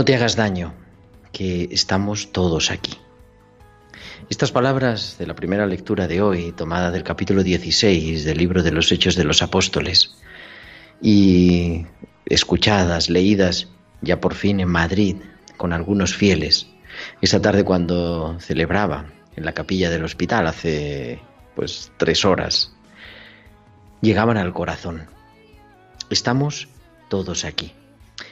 No te hagas daño, que estamos todos aquí. Estas palabras de la primera lectura de hoy, tomada del capítulo 16 del libro de los Hechos de los Apóstoles, y escuchadas, leídas ya por fin en Madrid con algunos fieles, esa tarde cuando celebraba en la capilla del hospital hace pues tres horas, llegaban al corazón. Estamos todos aquí.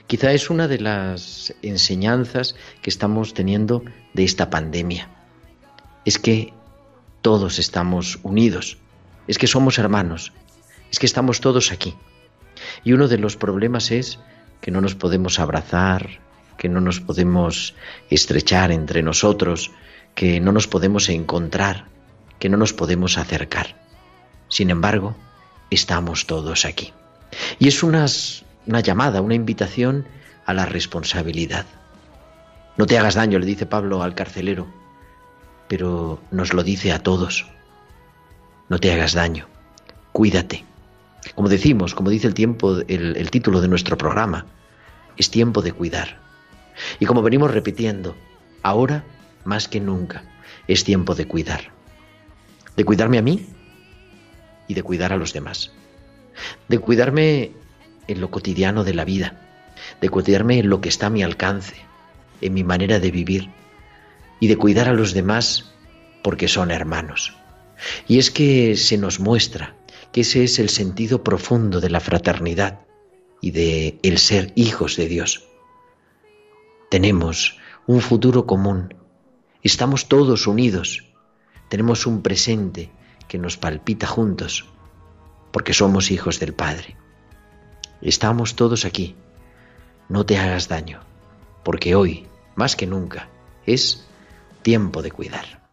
Quizá es una de las enseñanzas que estamos teniendo de esta pandemia. Es que todos estamos unidos, es que somos hermanos, es que estamos todos aquí. Y uno de los problemas es que no nos podemos abrazar, que no nos podemos estrechar entre nosotros, que no nos podemos encontrar, que no nos podemos acercar. Sin embargo, estamos todos aquí. Y es unas, una llamada, una invitación a la responsabilidad. No te hagas daño, le dice Pablo al carcelero, pero nos lo dice a todos. No te hagas daño, cuídate. Como decimos, como dice el tiempo, el, el título de nuestro programa, es tiempo de cuidar. Y como venimos repitiendo, ahora más que nunca es tiempo de cuidar. De cuidarme a mí y de cuidar a los demás. De cuidarme en lo cotidiano de la vida. De cuidarme en lo que está a mi alcance, en mi manera de vivir. Y de cuidar a los demás porque son hermanos. Y es que se nos muestra que ese es el sentido profundo de la fraternidad y de el ser hijos de Dios. Tenemos un futuro común. Estamos todos unidos. Tenemos un presente que nos palpita juntos porque somos hijos del Padre. Estamos todos aquí. No te hagas daño, porque hoy, más que nunca, es tiempo de cuidar.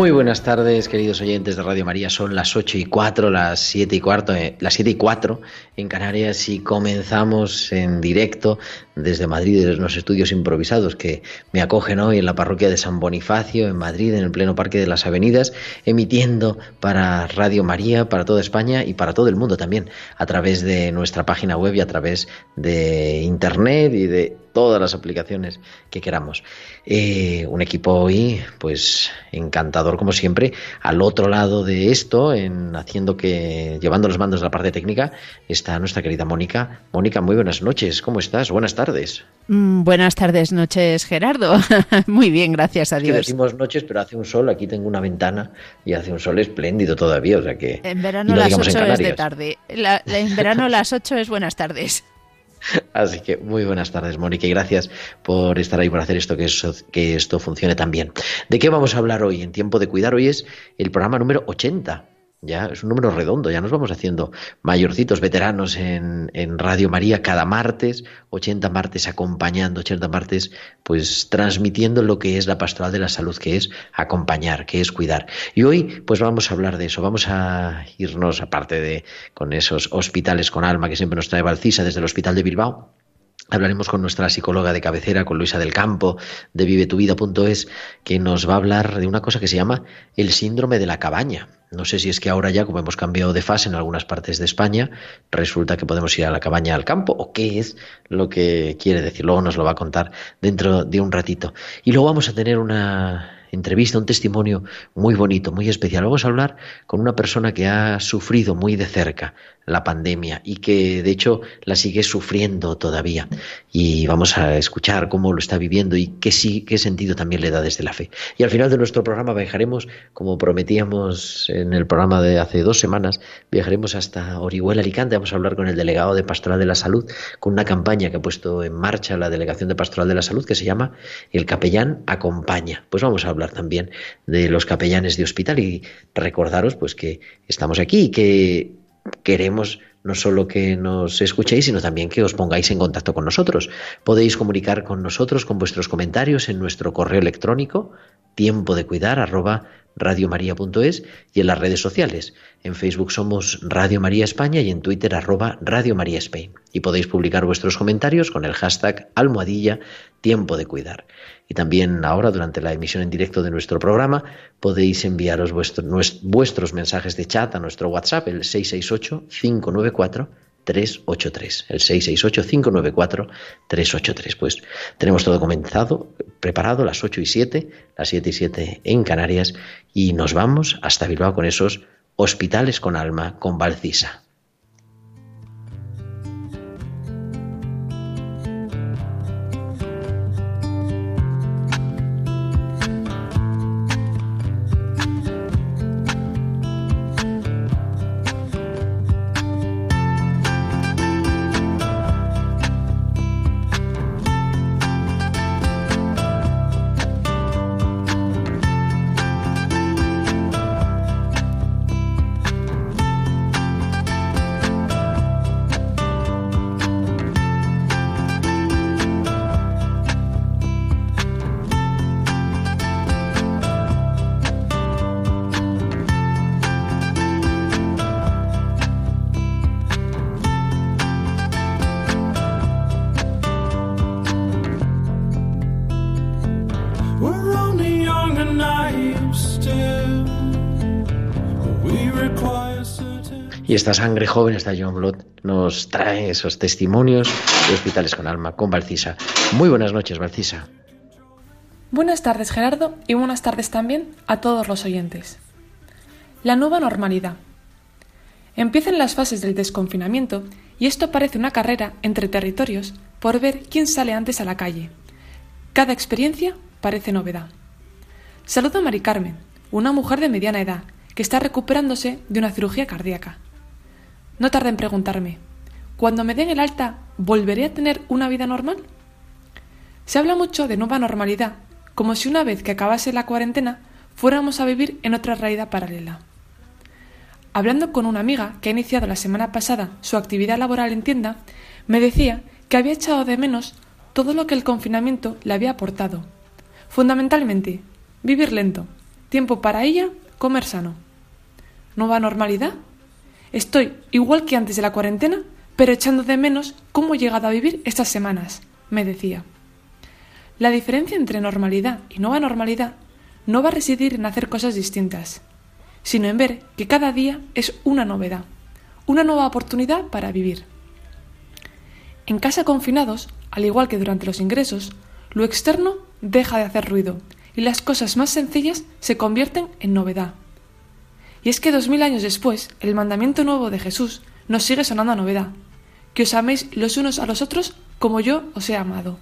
Muy buenas tardes, queridos oyentes de Radio María. Son las 8 y 4, las 7 y cuarto, eh, las 7 y 4 en Canarias y comenzamos en directo desde Madrid, desde los estudios improvisados que me acogen hoy en la parroquia de San Bonifacio, en Madrid, en el pleno Parque de las Avenidas, emitiendo para Radio María, para toda España y para todo el mundo también, a través de nuestra página web y a través de Internet y de todas las aplicaciones que queramos. Eh, un equipo hoy, pues encantador como siempre. Al otro lado de esto, en haciendo que, llevando los mandos de la parte técnica, está nuestra querida Mónica. Mónica, muy buenas noches. ¿Cómo estás? Buenas tardes. Tardes. Mm, buenas tardes, noches, Gerardo. Muy bien, gracias a Dios. decimos noches, pero hace un sol. Aquí tengo una ventana y hace un sol espléndido todavía, o sea que. En verano las 8 es de tarde. en verano las 8 es buenas tardes. Así que muy buenas tardes, Mónica, y gracias por estar ahí, por hacer esto, que, que esto funcione tan bien. ¿De qué vamos a hablar hoy en Tiempo de Cuidar? Hoy es el programa número 80 ya es un número redondo, ya nos vamos haciendo mayorcitos veteranos en, Radio María cada martes, 80 martes acompañando, 80 martes pues transmitiendo lo que es la pastoral de la salud, que es acompañar, que es cuidar. Y hoy pues vamos a hablar de eso, vamos a irnos aparte de con esos hospitales con alma que siempre nos trae Valcisa desde el Hospital de Bilbao Hablaremos con nuestra psicóloga de cabecera, con Luisa del Campo, de vivetuvida.es, que nos va a hablar de una cosa que se llama el síndrome de la cabaña. No sé si es que ahora ya, como hemos cambiado de fase en algunas partes de España, resulta que podemos ir a la cabaña al campo, o qué es lo que quiere decir. Luego nos lo va a contar dentro de un ratito. Y luego vamos a tener una entrevista, un testimonio muy bonito, muy especial. Vamos a hablar con una persona que ha sufrido muy de cerca la pandemia y que de hecho la sigue sufriendo todavía. Y vamos a escuchar cómo lo está viviendo y qué sí, qué sentido también le da desde la fe. Y al final de nuestro programa viajaremos, como prometíamos en el programa de hace dos semanas, viajaremos hasta Orihuela, Alicante. Vamos a hablar con el delegado de Pastoral de la Salud, con una campaña que ha puesto en marcha la Delegación de Pastoral de la Salud que se llama El Capellán Acompaña. Pues vamos a hablar también de los capellanes de hospital y recordaros pues que estamos aquí y que queremos no solo que nos escuchéis, sino también que os pongáis en contacto con nosotros. Podéis comunicar con nosotros con vuestros comentarios en nuestro correo electrónico tiempo de cuidar arroba radiomaria.es y en las redes sociales. En Facebook somos Radio María España y en Twitter arroba Radio María Spain. Y podéis publicar vuestros comentarios con el hashtag almohadilla tiempo de cuidar. Y también ahora, durante la emisión en directo de nuestro programa, podéis enviaros vuestros mensajes de chat a nuestro WhatsApp, el 668-594. 383, el 668-594-383. Pues tenemos todo comenzado, preparado, las 8 y 7, las 7 y 7 en Canarias, y nos vamos hasta Bilbao con esos hospitales con alma, con Valcisa. Esta sangre joven, esta John Blood, nos trae esos testimonios de hospitales con alma, con Valcisa. Muy buenas noches, Valcisa. Buenas tardes, Gerardo, y buenas tardes también a todos los oyentes. La nueva normalidad. Empiezan las fases del desconfinamiento y esto parece una carrera entre territorios por ver quién sale antes a la calle. Cada experiencia parece novedad. Saludo a Mari Carmen, una mujer de mediana edad que está recuperándose de una cirugía cardíaca. No tarda en preguntarme, cuando me den el alta, ¿volveré a tener una vida normal? Se habla mucho de nueva normalidad, como si una vez que acabase la cuarentena fuéramos a vivir en otra realidad paralela. Hablando con una amiga que ha iniciado la semana pasada su actividad laboral en tienda, me decía que había echado de menos todo lo que el confinamiento le había aportado. Fundamentalmente, vivir lento, tiempo para ella, comer sano. ¿Nueva normalidad? Estoy igual que antes de la cuarentena, pero echando de menos cómo he llegado a vivir estas semanas, me decía. La diferencia entre normalidad y nueva normalidad no va a residir en hacer cosas distintas, sino en ver que cada día es una novedad, una nueva oportunidad para vivir. En casa confinados, al igual que durante los ingresos, lo externo deja de hacer ruido y las cosas más sencillas se convierten en novedad. Y es que dos mil años después, el mandamiento nuevo de Jesús nos sigue sonando a novedad, que os améis los unos a los otros como yo os he amado.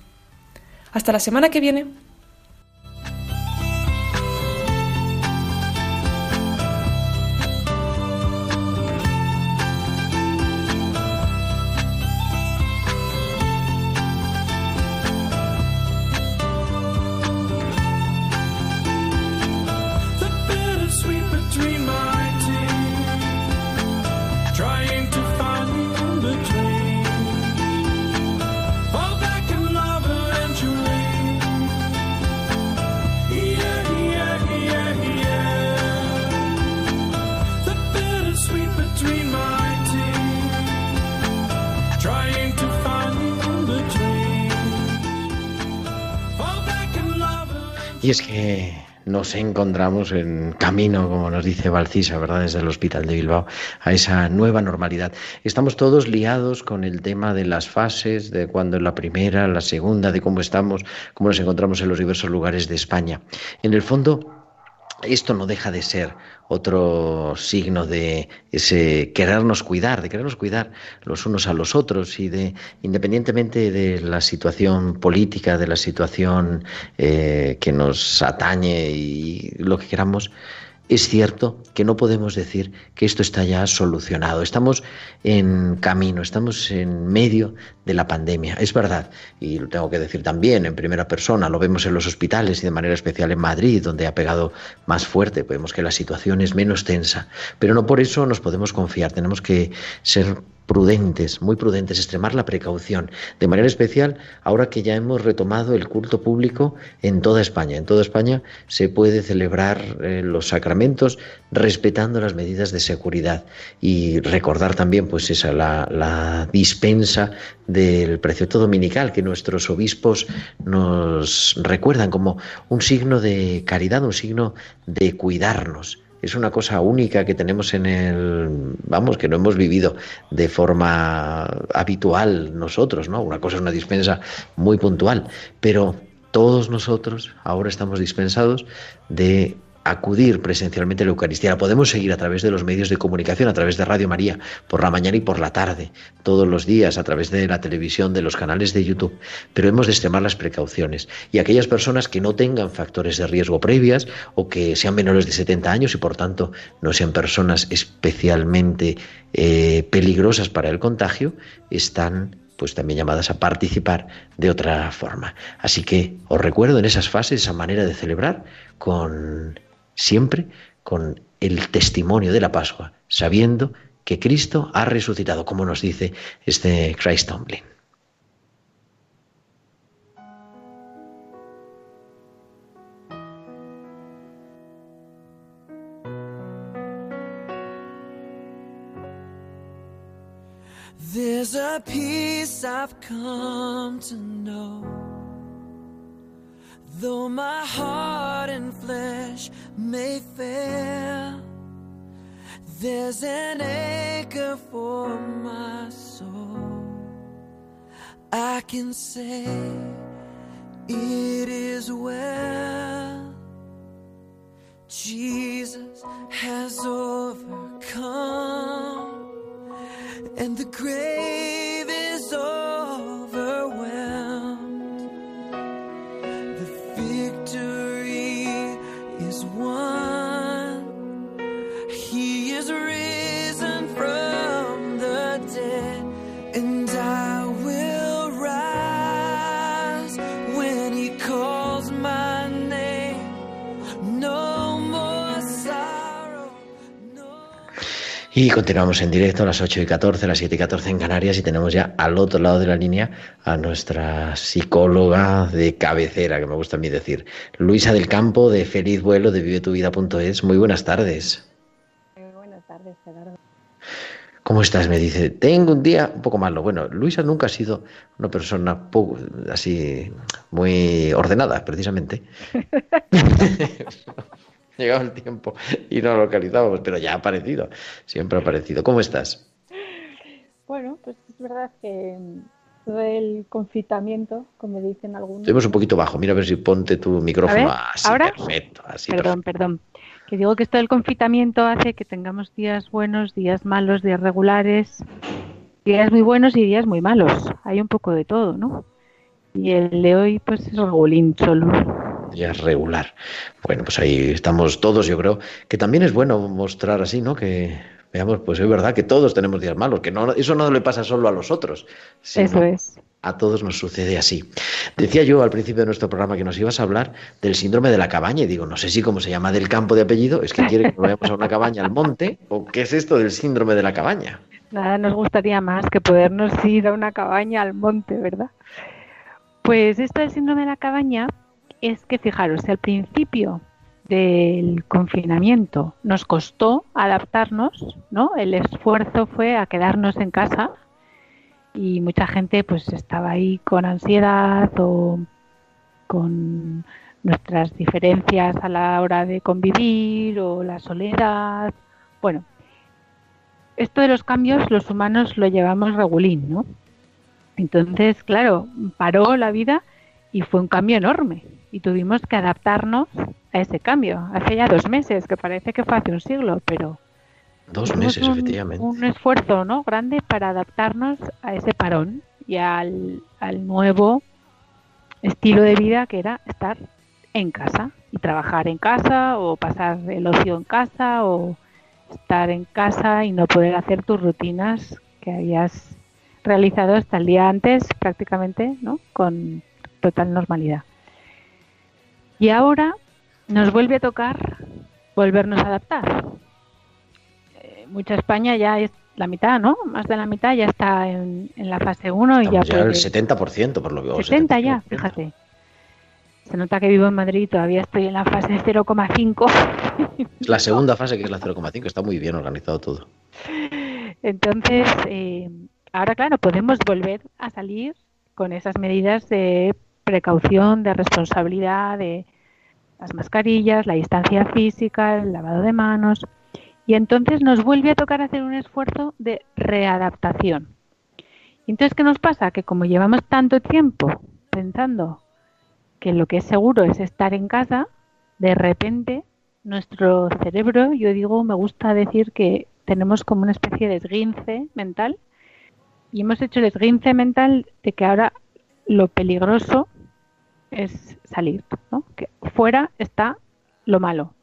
Hasta la semana que viene. Nos encontramos en camino, como nos dice Valcisa, ¿verdad? Desde el Hospital de Bilbao, a esa nueva normalidad. Estamos todos liados con el tema de las fases, de cuándo es la primera, la segunda, de cómo estamos, cómo nos encontramos en los diversos lugares de España. En el fondo, esto no deja de ser otro signo de ese querernos cuidar, de querernos cuidar los unos a los otros y de, independientemente de la situación política, de la situación eh, que nos atañe y lo que queramos, es cierto que no podemos decir que esto está ya solucionado. Estamos en camino, estamos en medio de la pandemia. Es verdad, y lo tengo que decir también en primera persona, lo vemos en los hospitales y de manera especial en Madrid, donde ha pegado más fuerte. Vemos que la situación es menos tensa, pero no por eso nos podemos confiar. Tenemos que ser prudentes, muy prudentes, extremar la precaución. De manera especial, ahora que ya hemos retomado el culto público en toda España. En toda España se puede celebrar eh, los sacramentos respetando las medidas de seguridad y recordar también, pues, esa la, la dispensa del precepto dominical que nuestros obispos nos recuerdan como un signo de caridad, un signo de cuidarnos es una cosa única que tenemos en el, vamos, que no hemos vivido de forma habitual nosotros, ¿no? Una cosa es una dispensa muy puntual, pero todos nosotros ahora estamos dispensados de acudir presencialmente a la Eucaristía. La podemos seguir a través de los medios de comunicación, a través de Radio María, por la mañana y por la tarde, todos los días, a través de la televisión, de los canales de YouTube, pero hemos de extremar las precauciones. Y aquellas personas que no tengan factores de riesgo previas o que sean menores de 70 años y por tanto no sean personas especialmente eh, peligrosas para el contagio, están pues también llamadas a participar de otra forma. Así que os recuerdo en esas fases esa manera de celebrar con siempre con el testimonio de la Pascua, sabiendo que Cristo ha resucitado, como nos dice este Christ. Though my heart and flesh may fail, there's an anchor for my soul. I can say it is well. Jesus has overcome, and the grave is overwhelmed. Y continuamos en directo a las 8 y 14, a las 7 y 14 en Canarias y tenemos ya al otro lado de la línea a nuestra psicóloga de cabecera, que me gusta a mí decir, Luisa del Campo de Feliz Vuelo de vivetuvida.es. Muy buenas tardes. Muy buenas tardes, Gerardo. ¿Cómo estás? Me dice, tengo un día un poco malo. Bueno, Luisa nunca ha sido una persona poco, así muy ordenada, precisamente. llegado el tiempo y no lo localizábamos, pero ya ha aparecido, siempre ha aparecido. ¿Cómo estás? Bueno, pues es verdad que todo el confitamiento, como dicen algunos. Tenemos un poquito bajo, mira a ver si ponte tu micrófono así, ¿ahora? perfecto. Así, perdón, perdón. Que digo que esto del confitamiento hace que tengamos días buenos, días malos, días regulares, días muy buenos y días muy malos. Hay un poco de todo, ¿no? Y el de hoy, pues es regulín solo. Es regular. Bueno, pues ahí estamos todos, yo creo que también es bueno mostrar así, ¿no? Que veamos, pues es verdad que todos tenemos días malos, que no, eso no le pasa solo a los otros. Eso es. A todos nos sucede así. Decía yo al principio de nuestro programa que nos ibas a hablar del síndrome de la cabaña y digo, no sé si cómo se llama del campo de apellido, es que quiere que vayamos a una cabaña al monte o qué es esto del síndrome de la cabaña. Nada nos gustaría más que podernos ir a una cabaña al monte, ¿verdad? Pues esto del síndrome de la cabaña es que fijaros, al principio del confinamiento nos costó adaptarnos, ¿no? El esfuerzo fue a quedarnos en casa y mucha gente pues estaba ahí con ansiedad o con nuestras diferencias a la hora de convivir o la soledad. Bueno, esto de los cambios los humanos lo llevamos regulín, ¿no? Entonces, claro, paró la vida y fue un cambio enorme y tuvimos que adaptarnos a ese cambio. Hace ya dos meses, que parece que fue hace un siglo, pero... Dos meses, efectivamente. Un esfuerzo ¿no? grande para adaptarnos a ese parón y al, al nuevo estilo de vida que era estar en casa y trabajar en casa o pasar el ocio en casa o estar en casa y no poder hacer tus rutinas que habías realizado hasta el día antes prácticamente, ¿no? Con total normalidad. Y ahora nos vuelve a tocar volvernos a adaptar. Eh, mucha España ya es la mitad, ¿no? Más de la mitad ya está en, la fase 1 y ya, ya el 70% por lo que 70 ya, fíjate. Se nota que vivo en Madrid y todavía estoy en la fase 0,5. La segunda fase, que es la 0,5, está muy bien organizado todo. Entonces, eh, ahora claro, podemos volver a salir con esas medidas de precaución, de responsabilidad, de las mascarillas, la distancia física, el lavado de manos. Y entonces nos vuelve a tocar hacer un esfuerzo de readaptación. Y entonces, ¿qué nos pasa? Que como llevamos tanto tiempo pensando que lo que es seguro es estar en casa, de repente nuestro cerebro, yo digo, me gusta decir que tenemos como una especie de esguince mental y hemos hecho el esguince mental de que ahora lo peligroso es salir, ¿no? Que fuera está lo malo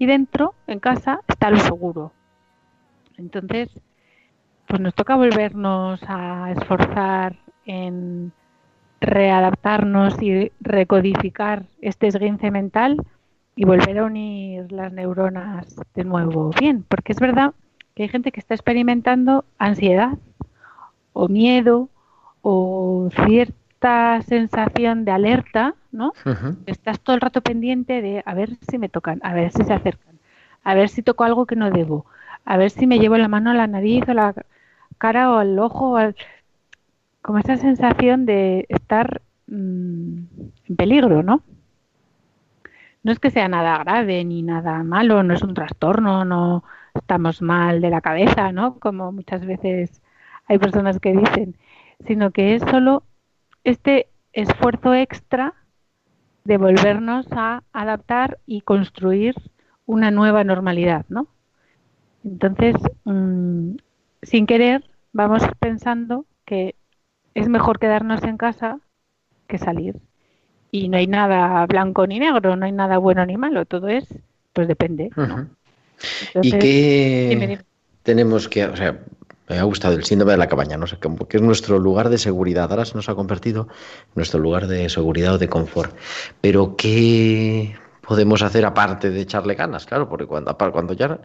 y dentro, en casa, está lo seguro. Entonces, pues nos toca volvernos a esforzar en readaptarnos y recodificar este esguince mental y volver a unir las neuronas de nuevo bien, porque es verdad que hay gente que está experimentando ansiedad o miedo o cierto esta sensación de alerta, ¿no? Estás todo el rato pendiente de a ver si me tocan, a ver si se acercan, a ver si toco algo que no debo, a ver si me llevo la mano a la nariz o la cara o al ojo, al... como esa sensación de estar mm, en peligro, ¿no? No es que sea nada grave ni nada malo, no es un trastorno, no estamos mal de la cabeza, ¿no? Como muchas veces hay personas que dicen, sino que es solo este esfuerzo extra de volvernos a adaptar y construir una nueva normalidad, ¿no? Entonces, mm, sin querer, vamos pensando que es mejor quedarnos en casa que salir. Y no hay nada blanco ni negro, no hay nada bueno ni malo, todo es, pues depende. ¿Y qué tenemos que, o sea, me ha gustado el síndrome de la cabaña, no sé, como que es nuestro lugar de seguridad. Ahora se nos ha convertido en nuestro lugar de seguridad o de confort. Pero ¿qué podemos hacer aparte de echarle ganas? Claro, porque cuando, cuando ya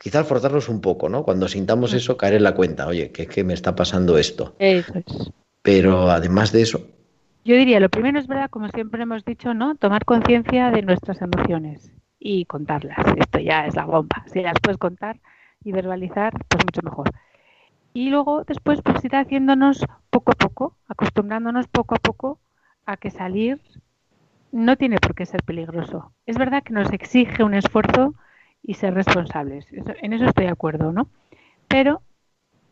quizás forzarnos un poco, ¿no? Cuando sintamos eso, caer en la cuenta, oye, que es que me está pasando esto. Eso es. Pero además de eso. Yo diría, lo primero es verdad, como siempre hemos dicho, ¿no? Tomar conciencia de nuestras emociones y contarlas. Esto ya es la bomba. Si las puedes contar y verbalizar, pues mucho mejor y luego después pues ir haciéndonos poco a poco, acostumbrándonos poco a poco a que salir no tiene por qué ser peligroso. Es verdad que nos exige un esfuerzo y ser responsables. en eso estoy de acuerdo, ¿no? Pero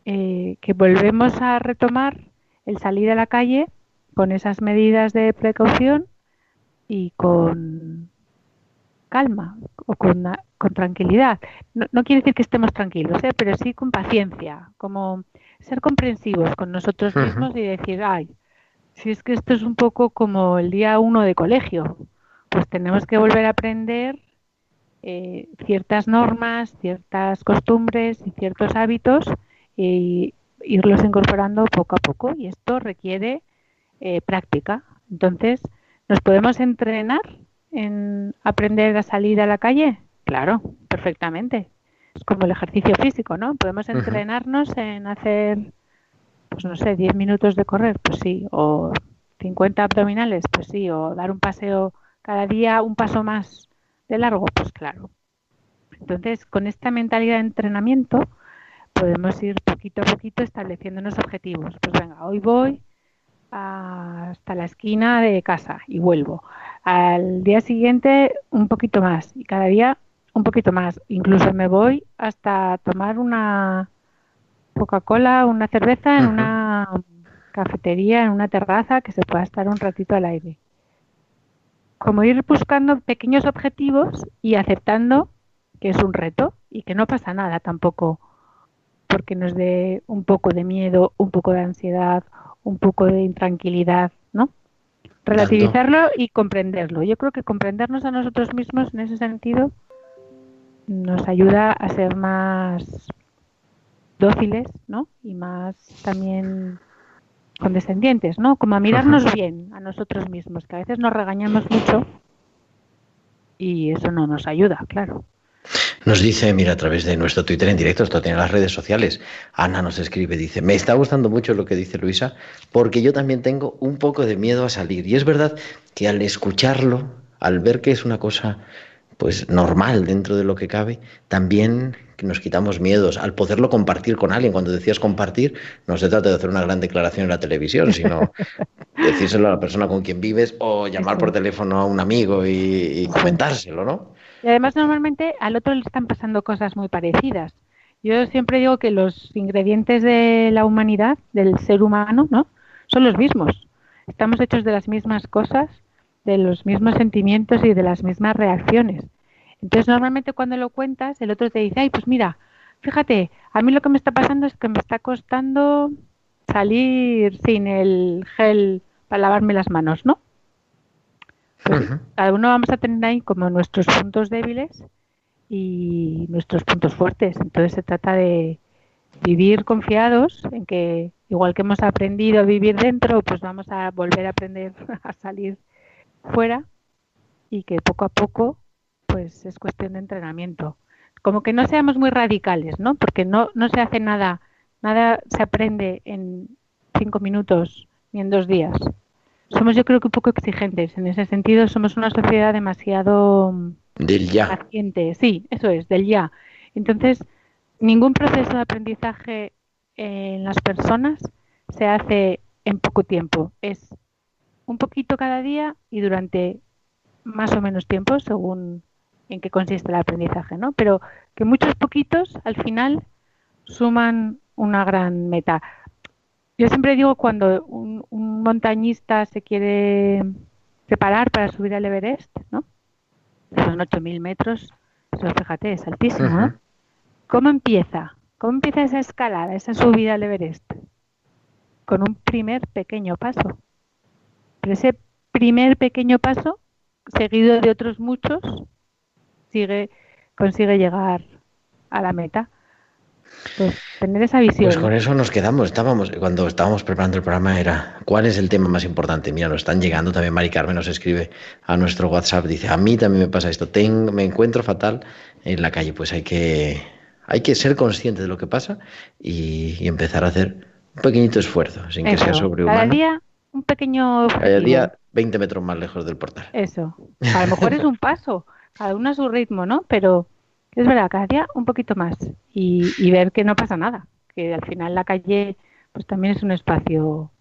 eh, que volvemos a retomar el salir a la calle con esas medidas de precaución y con calma, o con, con tranquilidad. No, no, quiere decir que estemos tranquilos, ¿eh? pero sí con paciencia, como ser comprensivos con nosotros mismos y decir, ay, si es que esto es un poco como el día uno de colegio, pues tenemos que volver a aprender eh, ciertas normas, ciertas costumbres y ciertos hábitos e irlos incorporando poco a poco y esto requiere eh, práctica. Entonces, ¿nos podemos entrenar en aprender a salir a la calle? Claro, perfectamente. Es como el ejercicio físico, ¿no? Podemos entrenarnos en hacer, pues no sé, 10 minutos de correr, pues sí, o 50 abdominales, pues sí, o dar un paseo cada día, un paso más de largo, pues claro. Entonces, con esta mentalidad de entrenamiento, podemos ir poquito a poquito estableciendo unos objetivos. Pues venga, hoy voy hasta la esquina de casa y vuelvo. Al día siguiente un poquito más y cada día un poquito más. Incluso me voy hasta tomar una Coca-Cola, una cerveza en una cafetería, en una terraza que se pueda estar un ratito al aire. Como ir buscando pequeños objetivos y aceptando que es un reto y que no pasa nada tampoco porque nos dé un poco de miedo, un poco de ansiedad, un poco de intranquilidad, ¿no? Relativizarlo y comprenderlo. Yo creo que comprendernos a nosotros mismos en ese sentido nos ayuda a ser más dóciles, ¿no? Y más también condescendientes, ¿no? Como a mirarnos bien a nosotros mismos, que a veces nos regañamos mucho y eso no nos ayuda, claro. Nos dice, mira, a través de nuestro Twitter en directo, esto tiene las redes sociales. Ana nos escribe, dice, me está gustando mucho lo que dice Luisa, porque yo también tengo un poco de miedo a salir. Y es verdad que al escucharlo, al ver que es una cosa pues normal dentro de lo que cabe, también nos quitamos miedos al poderlo compartir con alguien. Cuando decías compartir, no se trata de hacer una gran declaración en la televisión, sino decírselo a la persona con quien vives o llamar por teléfono a un amigo y, y comentárselo, ¿no? Y además normalmente al otro le están pasando cosas muy parecidas. Yo siempre digo que los ingredientes de la humanidad, del ser humano, ¿no? Son los mismos. Estamos hechos de las mismas cosas, de los mismos sentimientos y de las mismas reacciones. Entonces normalmente cuando lo cuentas, el otro te dice, ay, pues mira, fíjate, a mí lo que me está pasando es que me está costando salir sin el gel para lavarme las manos, ¿no? Pues cada uno vamos a tener ahí como nuestros puntos débiles y nuestros puntos fuertes. Entonces se trata de vivir confiados en que igual que hemos aprendido a vivir dentro, pues vamos a volver a aprender a salir fuera y que poco a poco pues es cuestión de entrenamiento. Como que no seamos muy radicales, ¿no? Porque no, no se hace nada, nada se aprende en cinco minutos ni en dos días somos yo creo que un poco exigentes. En ese sentido somos una sociedad demasiado del ya. paciente. Sí, eso es, del ya. Entonces, ningún proceso de aprendizaje en las personas se hace en poco tiempo. Es un poquito cada día y durante más o menos tiempo, según en qué consiste el aprendizaje, ¿no? Pero que muchos poquitos al final suman una gran meta. Yo siempre digo cuando un, montañista se quiere preparar para subir al Everest, ¿no? Son 8.000 metros, eso fíjate, es altísimo, ¿no? ¿Cómo empieza? ¿Cómo empieza esa escalada, esa subida al Everest? Con un primer pequeño paso. Pero ese primer pequeño paso, seguido de otros muchos, sigue, consigue llegar a la meta. Pues tener esa visión. Pues con eso nos quedamos. Estábamos, cuando estábamos preparando el programa era ¿cuál es el tema más importante? Mira, nos están llegando también, Mari Carmen nos escribe a nuestro WhatsApp, dice, a mí también me pasa esto, tengo, me encuentro fatal en la calle. Pues hay que, hay que ser consciente de lo que pasa y, empezar a hacer un pequeñito esfuerzo, sin que sea sobrehumano. Cada día un pequeño... Cada día 20 metros más lejos del portal. Eso. A lo mejor es un paso, cada uno a su ritmo, ¿no? Pero es verdad, cada día un poquito más y, ver que no pasa nada, que al final la calle pues también es un espacio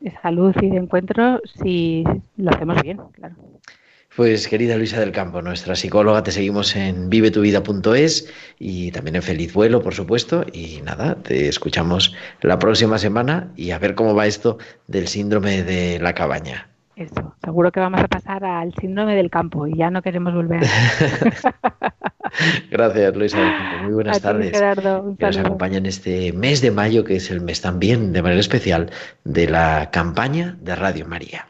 de salud y de encuentro si lo hacemos bien, claro. Pues querida Luisa del Campo, nuestra psicóloga, te seguimos en vivetuvida.es y también en Feliz Vuelo, por supuesto. Y nada, te escuchamos la próxima semana y a ver cómo va esto del síndrome de la cabaña. eso, seguro que vamos a pasar al síndrome del campo y ya no queremos volver. Gracias, Luisa. Muy buenas tardes. Gerardo, que nos acompaña en este mes de mayo, que es el mes también, de manera especial, de la campaña de Radio María.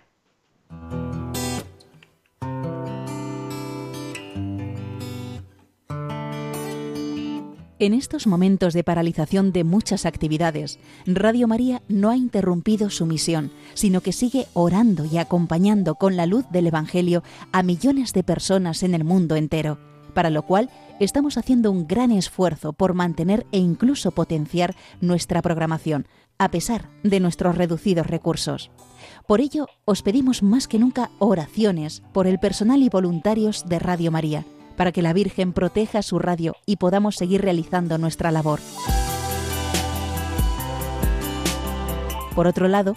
En estos momentos de paralización de muchas actividades, Radio María no ha interrumpido su misión, sino que sigue orando y acompañando con la luz del Evangelio a millones de personas en el mundo entero, para lo cual estamos haciendo un gran esfuerzo por mantener e incluso potenciar nuestra programación, a pesar de nuestros reducidos recursos. Por ello, os pedimos más que nunca oraciones por el personal y voluntarios de Radio María para que la Virgen proteja su radio y podamos seguir realizando nuestra labor. Por otro lado,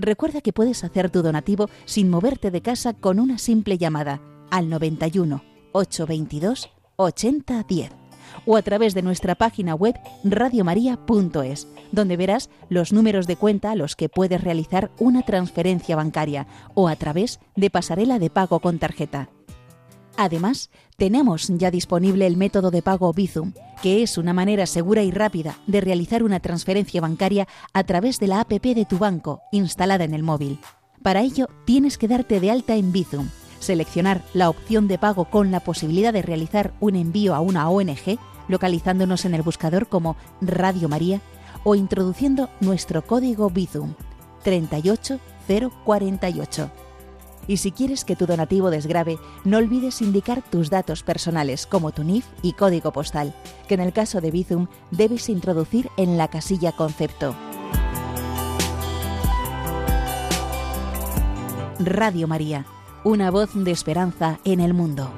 Recuerda que puedes hacer tu donativo sin moverte de casa con una simple llamada al 91 822 8010 o a través de nuestra página web radiomaria.es, donde verás los números de cuenta a los que puedes realizar una transferencia bancaria o a través de pasarela de pago con tarjeta. Además, tenemos ya disponible el método de pago Bizum, que es una manera segura y rápida de realizar una transferencia bancaria a través de la APP de tu banco instalada en el móvil. Para ello, tienes que darte de alta en Bizum seleccionar la opción de pago con la posibilidad de realizar un envío a una ONG, localizándonos en el buscador como Radio María o introduciendo nuestro código Bizum 38048. Y si quieres que tu donativo desgrabe, no olvides indicar tus datos personales como tu NIF y código postal, que en el caso de Bizum debes introducir en la casilla concepto. Radio María una voz de esperanza en el mundo.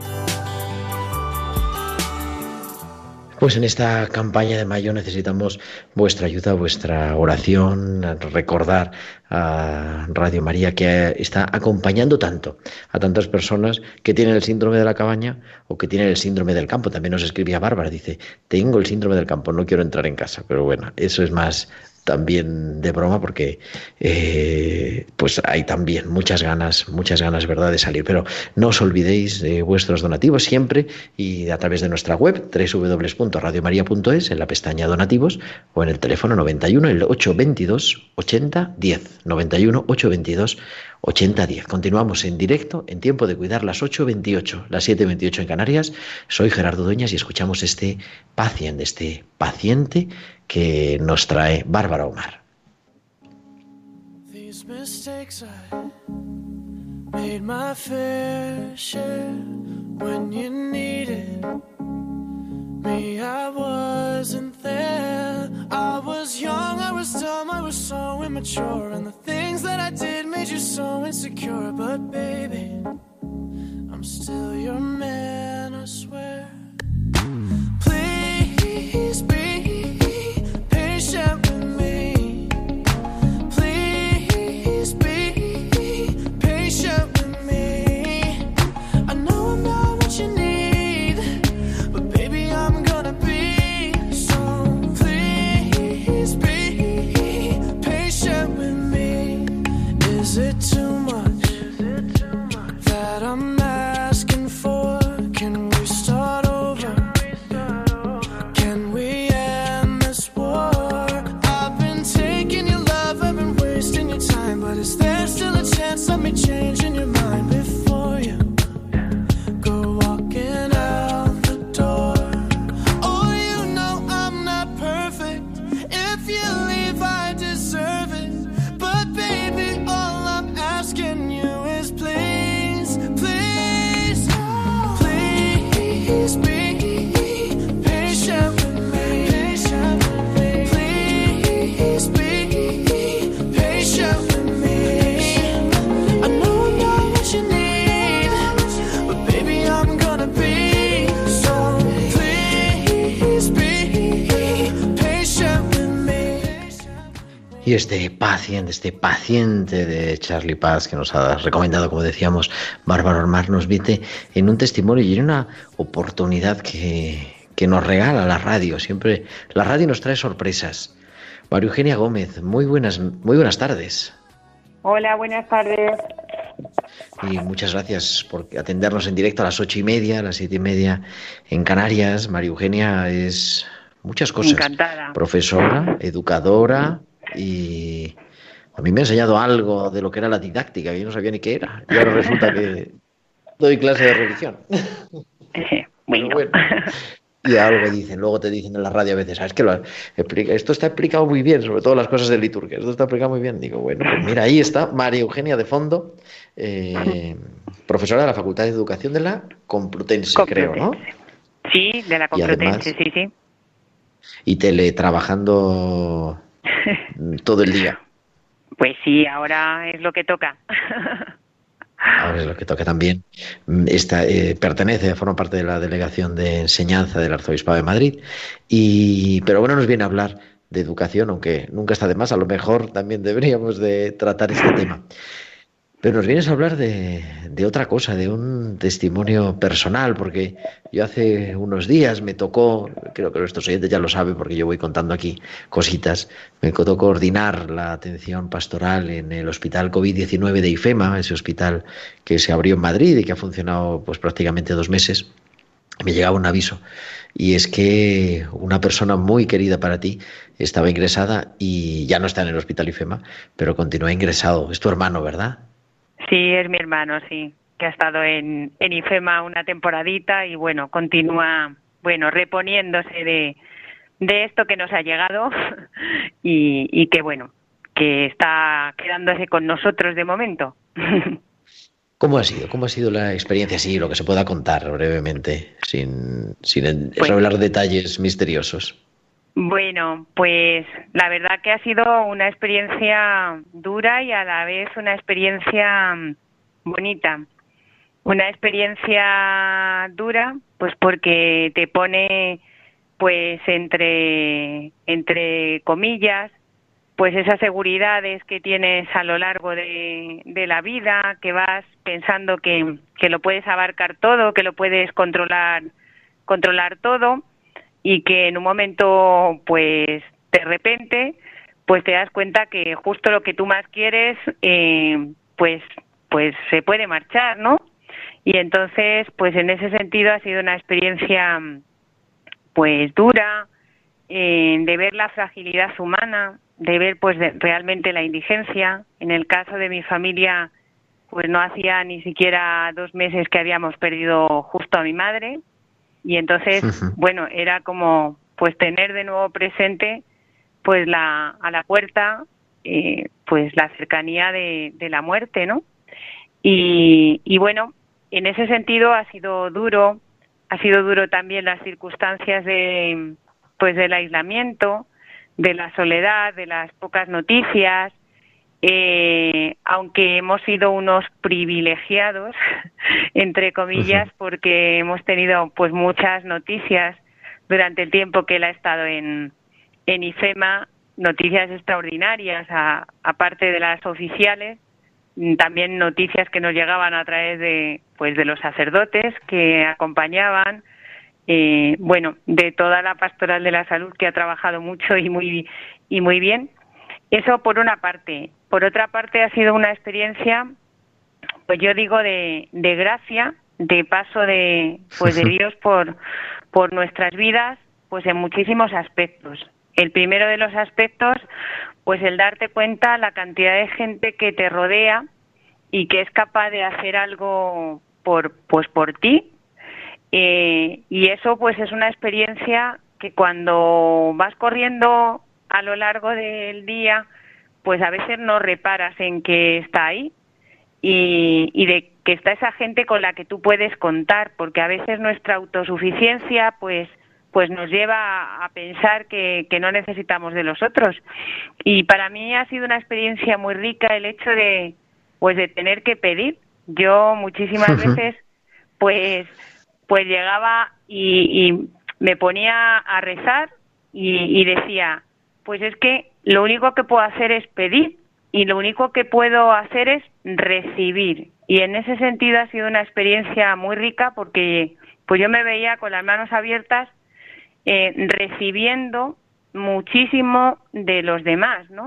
Pues en esta campaña de mayo necesitamos vuestra ayuda, vuestra oración, recordar a Radio María que está acompañando tanto a tantas personas que tienen el síndrome de la cabaña o que tienen el síndrome del campo. También nos escribía Bárbara, dice, tengo el síndrome del campo, no quiero entrar en casa, pero bueno, eso es más también de broma porque eh, pues hay también muchas ganas, muchas ganas, ¿verdad?, de salir. Pero no os olvidéis de vuestros donativos siempre y a través de nuestra web www.radiomaria.es en la pestaña donativos o en el teléfono 91 el 822 80 10 91 822 80 10. Continuamos en directo en tiempo de cuidar las 8.28, las 7.28 en Canarias. Soy Gerardo Dueñas y escuchamos este paciente, este paciente que nos trae Bárbara Omar. Me. I wasn't there. I was young, I was dumb, I was so immature, and the things that I did made you so insecure. But baby, I'm still your man, I swear. Please Y este paciente, este paciente de Charlie Paz que nos ha recomendado, como decíamos, Bárbara Ormar, nos viene en un testimonio y en una oportunidad que, que nos regala la radio. Siempre la radio nos trae sorpresas. María Eugenia Gómez, muy buenas, muy buenas tardes. Hola, buenas tardes. Y muchas gracias por atendernos en directo a las ocho y media, a las siete y media en Canarias. María Eugenia es muchas cosas. Encantada. Profesora, educadora y a mí me ha enseñado algo de lo que era la didáctica, que yo no sabía ni qué era. Y ahora resulta que doy clase de religión. bueno. bueno. Y algo dicen, luego te dicen en la radio a veces, ¿sabes que lo explica, esto está explicado muy bien, sobre todo las cosas de liturgia, esto está explicado muy bien. Digo, bueno, pues mira, ahí está María Eugenia de Fondo, eh, profesora de la Facultad de Educación de la Complutense, creo, ¿no? Sí, de la Complutense, además, sí, sí. Y teletrabajando todo el día. Pues sí, ahora es lo que toca. Ahora es lo que toca también. Esta, eh, pertenece, forma parte de la delegación de enseñanza del Arzobispado de Madrid. Y, pero bueno, nos viene a hablar de educación, aunque nunca está de más. A lo mejor también deberíamos de tratar este tema. Pero nos vienes a hablar de, de, otra cosa, de un testimonio personal, porque yo hace unos días me tocó, creo que nuestros oyentes ya lo saben porque yo voy contando aquí cositas, me tocó coordinar la atención pastoral en el hospital COVID-19 de IFEMA, ese hospital que se abrió en Madrid y que ha funcionado pues prácticamente dos meses. Me llegaba un aviso y es que una persona muy querida para ti estaba ingresada y ya no está en el hospital IFEMA, pero continúa ingresado. Es tu hermano, ¿verdad? Sí, es mi hermano, sí, que ha estado en, en IFEMA una temporadita y bueno, continúa, bueno, reponiéndose de, de esto que nos ha llegado y, y que bueno, que está quedándose con nosotros de momento. ¿Cómo ha sido? ¿Cómo ha sido la experiencia? Sí, lo que se pueda contar brevemente, sin, sin Pues- revelar detalles misteriosos. Bueno, pues la verdad que ha sido una experiencia dura y a la vez una experiencia mm, bonita. Una experiencia dura, pues porque te pone, pues entre, entre comillas, pues esas seguridades que tienes a lo largo de, la vida, que vas pensando que, que lo puedes abarcar todo, que lo puedes controlar, controlar todo y que en un momento, pues de repente, pues te das cuenta que justo lo que tú más quieres, eh, pues, pues se puede marchar, ¿no? Y entonces, pues en ese sentido ha sido una experiencia, pues dura, eh, de ver la fragilidad humana, de ver pues realmente la indigencia. En el caso de mi familia, pues no hacía ni siquiera dos meses que habíamos perdido justo a mi madre y entonces bueno era como pues tener de nuevo presente pues la a la puerta eh, pues la cercanía de, de la muerte no y, y bueno en ese sentido ha sido duro ha sido duro también las circunstancias de pues del aislamiento de la soledad de las pocas noticias eh, aunque hemos sido unos privilegiados, entre comillas, porque hemos tenido pues muchas noticias durante el tiempo que él ha estado en, en IFEMA, noticias extraordinarias, a- aparte de las oficiales, mm, también noticias que nos llegaban a través de pues de los sacerdotes que acompañaban eh, bueno de toda la pastoral de la salud que ha trabajado mucho y muy y muy bien eso por una parte. Por otra parte ha sido una experiencia pues yo digo de, de gracia de paso de pues de Dios por por nuestras vidas pues en muchísimos aspectos. El primero de los aspectos pues el darte cuenta la cantidad de gente que te rodea y que es capaz de hacer algo por pues por ti. Eh, y eso pues es una experiencia que cuando vas corriendo a lo largo del día pues a veces no reparas en que está ahí y, y de que está esa gente con la que tú puedes contar porque a veces nuestra autosuficiencia pues pues nos lleva a- pensar que, que no necesitamos de los otros. Y para mí ha sido una experiencia muy rica el hecho de pues de tener que pedir. Yo muchísimas veces pues pues llegaba y, y me ponía a rezar y, y decía pues es que lo único que puedo hacer es pedir y lo único que puedo hacer es recibir. Y en ese sentido ha sido una experiencia muy rica porque pues yo me veía con las manos abiertas eh, recibiendo muchísimo de los demás, ¿no?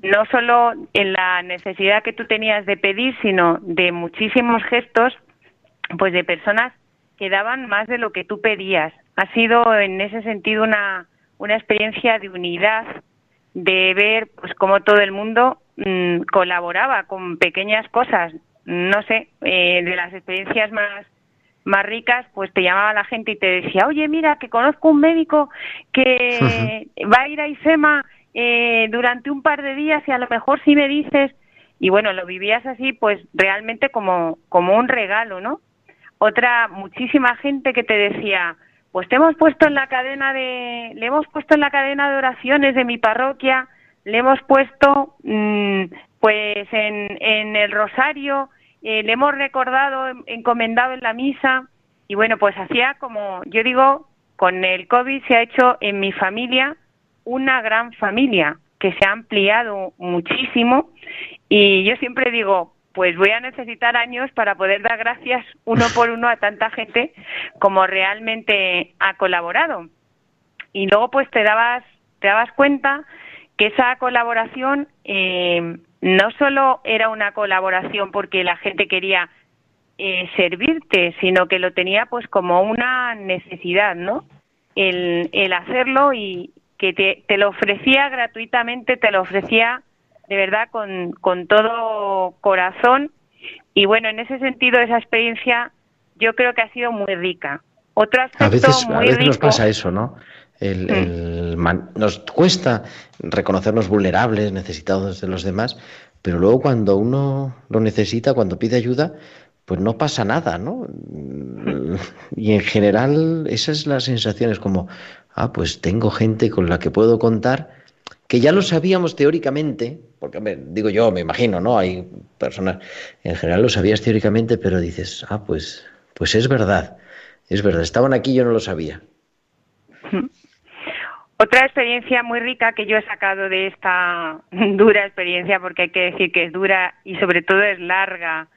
No solo en la necesidad que tú tenías de pedir, sino de muchísimos gestos, pues de personas que daban más de lo que tú pedías. Ha sido en ese sentido una, una experiencia de unidad, de ver pues cómo todo el mundo mm, colaboraba con pequeñas cosas. No sé, eh, de las experiencias más más ricas, pues te llamaba la gente y te decía, oye, mira, que conozco un médico que va a ir a IFEMA eh, durante un par de días y a lo mejor si me dices, y bueno, lo vivías así, pues realmente como, como un regalo, ¿no? Otra, muchísima gente que te decía, pues te hemos puesto en la cadena de, le hemos puesto en la cadena de oraciones de mi parroquia, le hemos puesto, mm, pues en, el rosario, eh, le hemos recordado, encomendado en la misa. Y bueno, pues hacía como, yo digo, con el COVID se ha hecho en mi familia una gran familia que se ha ampliado muchísimo. Y yo siempre digo, pues voy a necesitar años para poder dar gracias uno por uno a tanta gente como realmente ha colaborado. Y luego pues te dabas, te dabas cuenta que esa colaboración eh, no solo era una colaboración porque la gente quería eh, servirte, sino que lo tenía pues como una necesidad, ¿no? El, el hacerlo y que te, te, lo ofrecía gratuitamente, te lo ofrecía de verdad con, con todo corazón. Y bueno, en ese sentido, esa experiencia yo creo que ha sido muy rica. Otro aspecto a veces, muy a veces rico, nos pasa eso, ¿no? El, el man- nos cuesta reconocernos vulnerables, necesitados de los demás, pero luego cuando uno lo necesita, cuando pide ayuda, pues no pasa nada, ¿no? Y en general esa es la sensación, es como, ah, pues tengo gente con la que puedo contar, que ya lo sabíamos teóricamente, porque hombre, digo yo, me imagino, ¿no? Hay personas, en general lo sabías teóricamente, pero dices, ah, pues, pues es verdad, es verdad, estaban aquí y yo no lo sabía. Otra experiencia muy rica que yo he sacado de esta dura experiencia, porque hay que decir que es dura y sobre todo es larga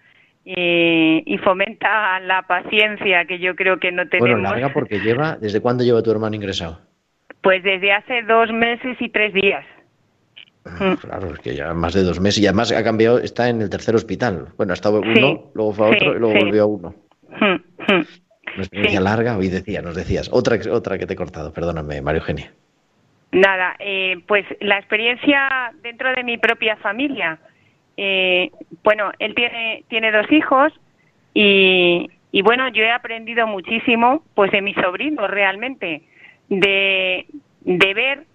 eh, y fomenta la paciencia que yo creo que no tenemos. Bueno, larga porque lleva, ¿desde cuándo lleva tu hermano ingresado? Pues desde hace dos meses y tres días. Mm. Claro, es que ya más de dos meses y además ha cambiado, está en el tercer hospital. Bueno, ha estado uno, Sí, luego fue a otro sí, y luego sí. volvió a uno. Mm, mm. Una experiencia larga, hoy decía, nos decías. Otra, otra que te he cortado, perdóname, María Eugenia. Nada, eh, pues la experiencia dentro de mi propia familia. Eh, bueno, él tiene, tiene dos hijos y, y bueno, yo he aprendido muchísimo pues de mis sobrinos realmente, de, de ver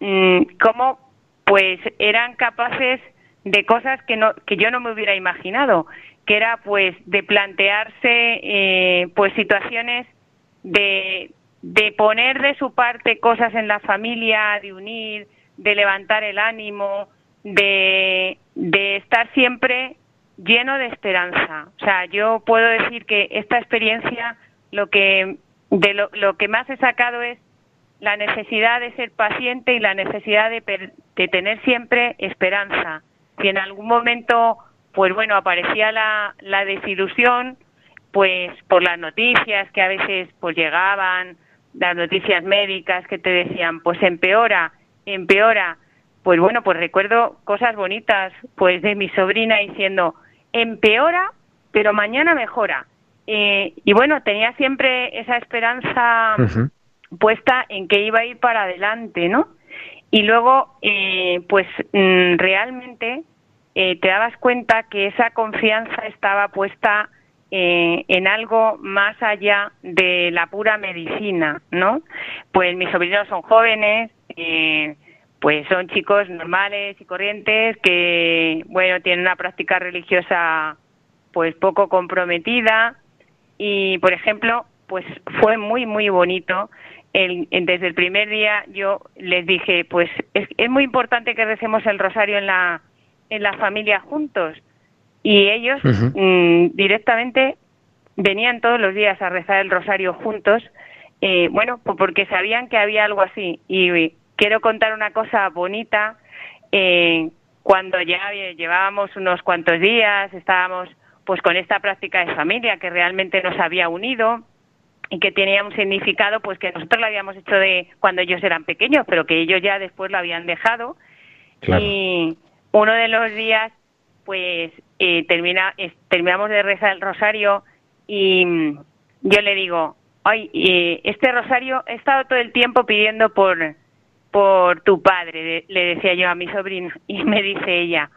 mm, cómo pues eran capaces de cosas que no que yo no me hubiera imaginado, que era pues de plantearse eh, pues situaciones de, de poner de su parte cosas en la familia, de unir, de levantar el ánimo, de, de estar siempre lleno de esperanza. O sea, yo puedo decir que esta experiencia lo que de lo, lo que más he sacado es la necesidad de ser paciente y la necesidad de, per- de tener siempre esperanza. Si en algún momento, pues bueno, aparecía la, la desilusión, pues por las noticias que a veces pues llegaban, las noticias médicas que te decían, pues empeora, empeora. Pues bueno, pues recuerdo cosas bonitas, pues de mi sobrina diciendo, empeora, pero mañana mejora. Eh, y bueno, tenía siempre esa esperanza puesta en que iba a ir para adelante, ¿no? Y luego, eh, pues mm, realmente eh, te dabas cuenta que esa confianza estaba puesta eh, en algo más allá de la pura medicina, ¿no? Pues mis sobrinos son jóvenes, eh, pues son chicos normales y corrientes que, bueno, tienen una práctica religiosa pues poco comprometida y, por ejemplo, pues fue muy, muy bonito. El- desde el primer día yo les dije, pues es, es muy importante que recemos el rosario en la, en la familia juntos. Y ellos mm, directamente venían todos los días a rezar el rosario juntos, eh, bueno, pues porque sabían que había algo así. Y, quiero contar una cosa bonita. Eh, cuando ya llevábamos unos cuantos días, estábamos pues con esta práctica de familia que realmente nos había unido y que tenía un significado pues que nosotros lo habíamos hecho de cuando ellos eran pequeños, pero que ellos ya después lo habían dejado. Y uno de los días pues eh, termina, terminamos de rezar el rosario y mm, yo le digo, ay, eh, este rosario he estado todo el tiempo pidiendo por, por tu padre, le decía yo a mi sobrino, y me dice ella,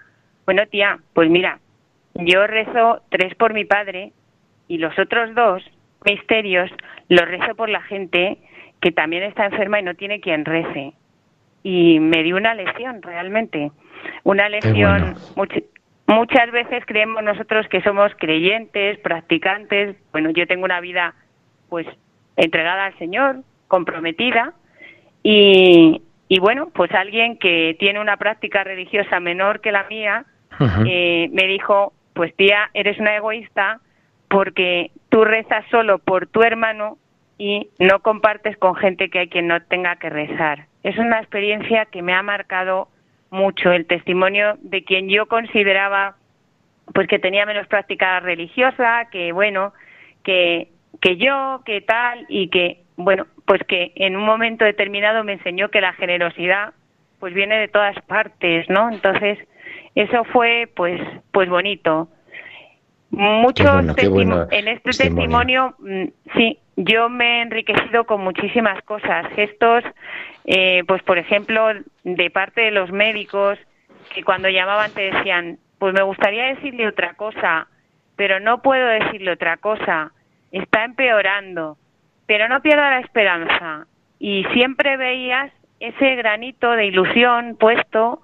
bueno tía, pues mira, yo rezo tres por mi padre y los otros dos misterios los rezo por la gente que también está enferma y no tiene quien rece. Y me dio una lección, realmente. Una lección. muchas veces creemos nosotros que somos creyentes, practicantes. Bueno, yo tengo una vida, pues, entregada al Señor, comprometida. Y, y bueno, pues alguien que tiene una práctica religiosa menor que la mía, eh, me dijo, pues tía, eres una egoísta porque tú rezas solo por tu hermano y no compartes con gente que hay quien no tenga que rezar. Es una experiencia que me ha marcado mucho el testimonio de quien yo consideraba pues que tenía menos práctica religiosa, que bueno, que que yo, que tal y que bueno, pues que en un momento determinado me enseñó que la generosidad pues viene de todas partes, ¿no? Entonces, eso fue pues pues bonito. Muchos en este testimonio, mm, sí, yo me he enriquecido con muchísimas cosas, gestos, eh, pues por ejemplo, de parte de los médicos que cuando llamaban te decían, pues me gustaría decirle otra cosa, pero no puedo decirle otra cosa, está empeorando, pero no pierda la esperanza. Y siempre veías ese granito de ilusión puesto,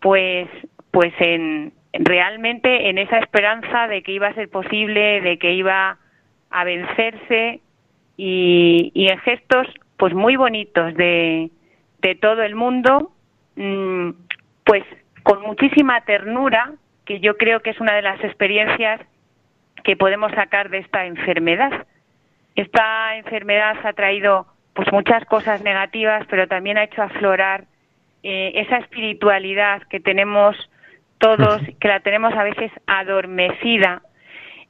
pues, pues en, realmente en esa esperanza de que iba a ser posible, de que iba a vencerse y, en gestos pues muy bonitos de, de todo el mundo, mm, pues con muchísima ternura, que yo creo que es una de las experiencias que podemos sacar de esta enfermedad. Esta enfermedad ha traído pues muchas cosas negativas, pero también ha hecho aflorar eh, esa espiritualidad que tenemos todos, que la tenemos a veces adormecida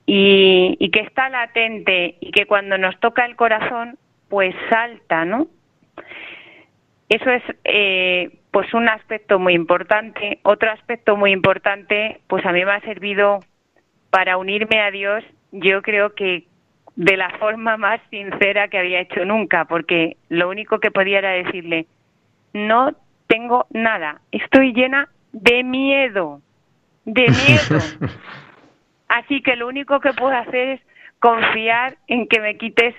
y, que está latente y que cuando nos toca el corazón, pues salta, ¿no? Eso es eh, pues un aspecto muy importante. Otro aspecto muy importante, pues a mí me ha servido para unirme a Dios, yo creo que de la forma más sincera que había hecho nunca, porque lo único que podía era decirle, no tengo nada, estoy llena de miedo, de miedo. Así que lo único que puedo hacer es confiar en que me quites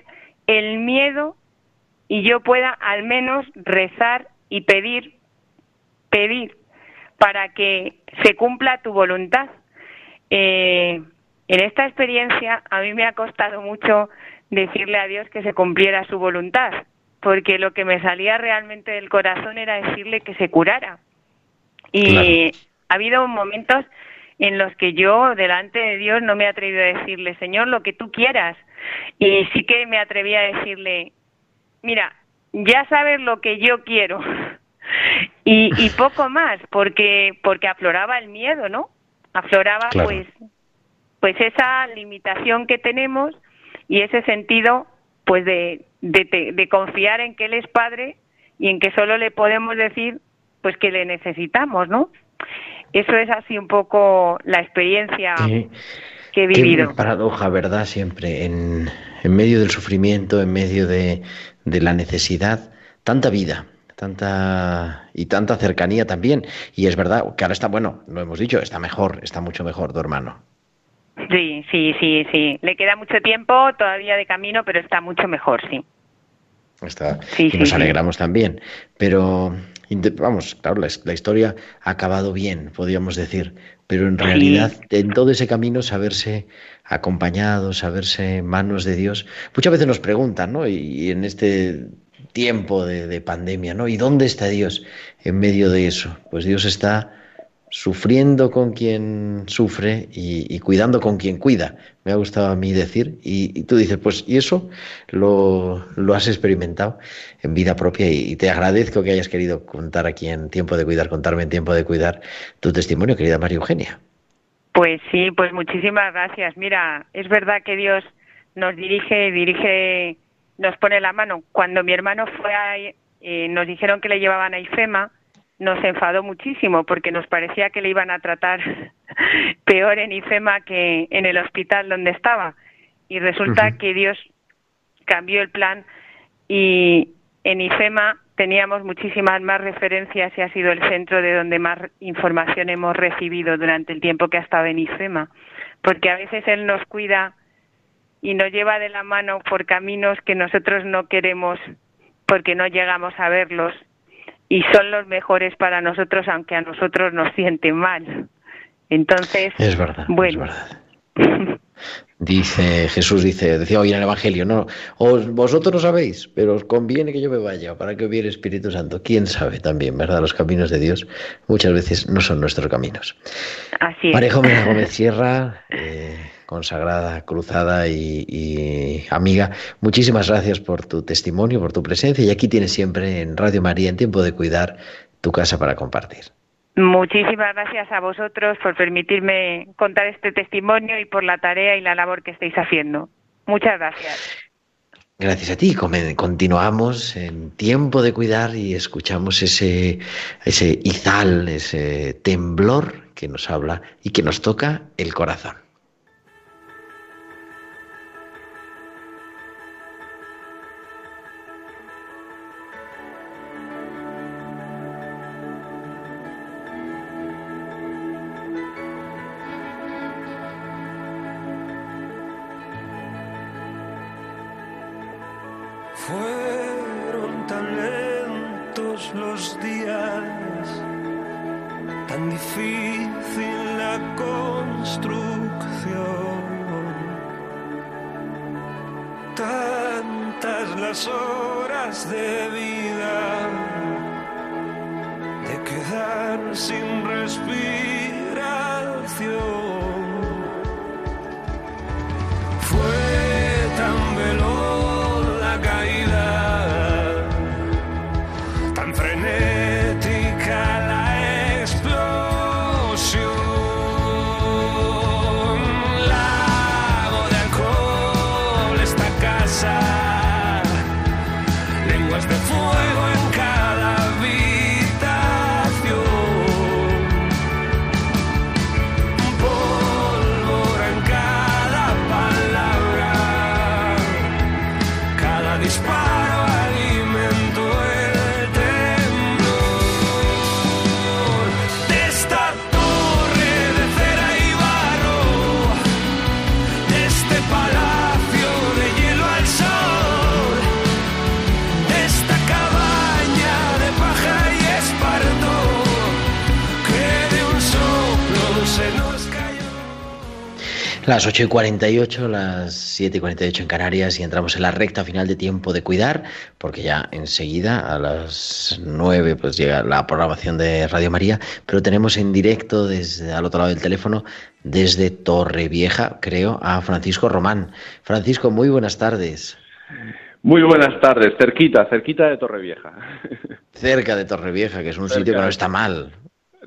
el miedo y yo pueda al menos rezar y pedir, pedir para que se cumpla tu voluntad. Eh, en esta experiencia a mí me ha costado mucho decirle a Dios que se cumpliera su voluntad, porque lo que me salía realmente del corazón era decirle que se curara. Y ha habido momentos en los que yo delante de Dios no me he atrevido a decirle, Señor, lo que tú quieras. Y sí que me atreví a decirle, mira, ya sabes lo que yo quiero. y, y poco más, porque, porque afloraba el miedo, ¿no? Afloraba pues, pues esa limitación que tenemos y ese sentido pues de, de, de confiar en que Él es Padre y en que solo le podemos decir pues que le necesitamos, ¿no? Eso es así un poco la experiencia que he vivido. Qué paradoja, ¿verdad? Siempre, en, en medio del sufrimiento, en medio de, de la necesidad, tanta vida, tanta y tanta cercanía también. Y es verdad que ahora está, bueno, lo hemos dicho, está mejor, está mucho mejor tu hermano. Sí, sí, sí, sí. Le queda mucho tiempo todavía de camino, pero está mucho mejor, sí. Está, y nos alegramos también. Pero, vamos, claro, la, historia ha acabado bien, podríamos decir. Pero en realidad, en todo ese camino, saberse acompañado, saberse en manos de Dios. Muchas veces nos preguntan, ¿no? Y, en este tiempo de, de pandemia, ¿no? ¿Y dónde está Dios en medio de eso? Pues Dios está sufriendo con quien sufre y, cuidando con quien cuida. Me ha gustado a mí decir. Y, tú dices, pues, y eso lo, lo has experimentado en vida propia y, te agradezco que hayas querido contar aquí en Tiempo de Cuidar, contarme en Tiempo de Cuidar tu testimonio, querida María Eugenia. Pues sí, pues muchísimas gracias. Mira, es verdad que Dios nos dirige, dirige, nos pone la mano. Cuando mi hermano fue a, eh, nos dijeron que le llevaban a IFEMA, nos enfadó muchísimo porque nos parecía que le iban a tratar peor en IFEMA que en el hospital donde estaba. Y resulta que Dios cambió el plan y en IFEMA teníamos muchísimas más referencias y ha sido el centro de donde más información hemos recibido durante el tiempo que ha estado en IFEMA. Porque a veces Él nos cuida y nos lleva de la mano por caminos que nosotros no queremos porque no llegamos a verlos y son los mejores para nosotros, aunque a nosotros nos sienten mal. Entonces, es verdad, bueno. Dice Jesús, dice, decía hoy en el Evangelio, no, os, vosotros no sabéis, pero os conviene que yo me vaya para que hubiera Espíritu Santo. ¿Quién sabe también, verdad? Los caminos de Dios muchas veces no son nuestros caminos. Así es. María Gómez Sierra, eh, consagrada, cruzada y, amiga, muchísimas gracias por tu testimonio, por tu presencia y aquí tienes siempre en Radio María, en tiempo de cuidar, tu casa para compartir. Muchísimas gracias a vosotros por permitirme contar este testimonio y por la tarea y la labor que estáis haciendo. Muchas gracias. Gracias a ti. Continuamos en tiempo de cuidar y escuchamos ese, ese izal, ese temblor que nos habla y que nos toca el corazón. Las 8 y 48, las 7 y 48 en Canarias y entramos en la recta final de tiempo de cuidar, porque ya enseguida a las 9 pues llega la programación de Radio María, pero tenemos en directo desde al otro lado del teléfono, desde Torrevieja, creo, a Francisco Román. Francisco, muy buenas tardes. Muy buenas tardes, cerquita, cerquita de Torrevieja. Cerca de Torrevieja, que es un sitio que no está mal.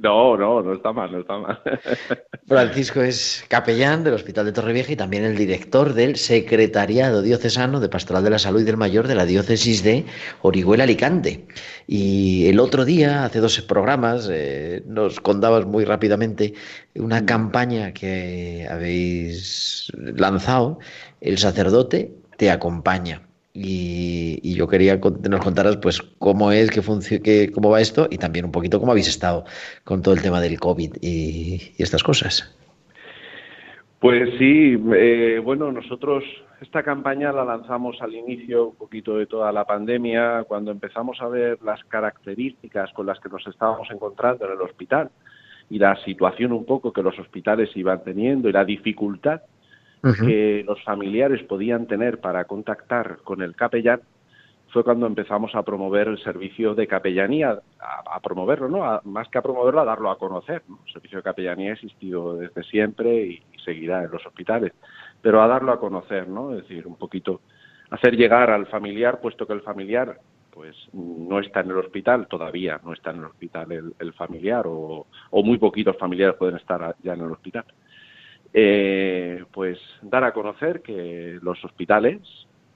No, no, no está mal, no está mal. Francisco es capellán del Hospital de Torrevieja y también el director del Secretariado Diocesano de Pastoral de la Salud y del Mayor de la Diócesis de Orihuela Alicante. Y el otro día, hace dos programas, eh, nos contabas muy rápidamente una mm. campaña que habéis lanzado, El sacerdote te acompaña. Y, yo quería que nos contaras pues cómo es, que que, cómo va esto y también un poquito cómo habéis estado con todo el tema del COVID y, estas cosas. Pues sí, eh, bueno, nosotros esta campaña la lanzamos al inicio un poquito de toda la pandemia, cuando empezamos a ver las características con las que nos estábamos encontrando en el hospital y la situación un poco que los hospitales iban teniendo y la dificultad que los familiares podían tener para contactar con el capellán, fue cuando empezamos a promover el servicio de capellanía, a, promoverlo, ¿no? A- más que a promoverlo, a darlo a conocer. ¿no? El servicio de capellanía ha existido desde siempre y, seguirá en los hospitales, pero a darlo a conocer, ¿no? Es decir, un poquito hacer llegar al familiar, puesto que el familiar pues no está en el hospital, todavía no está en el hospital el, el familiar o, o muy poquitos familiares pueden estar ya en el hospital. Eh, pues dar a conocer que los hospitales,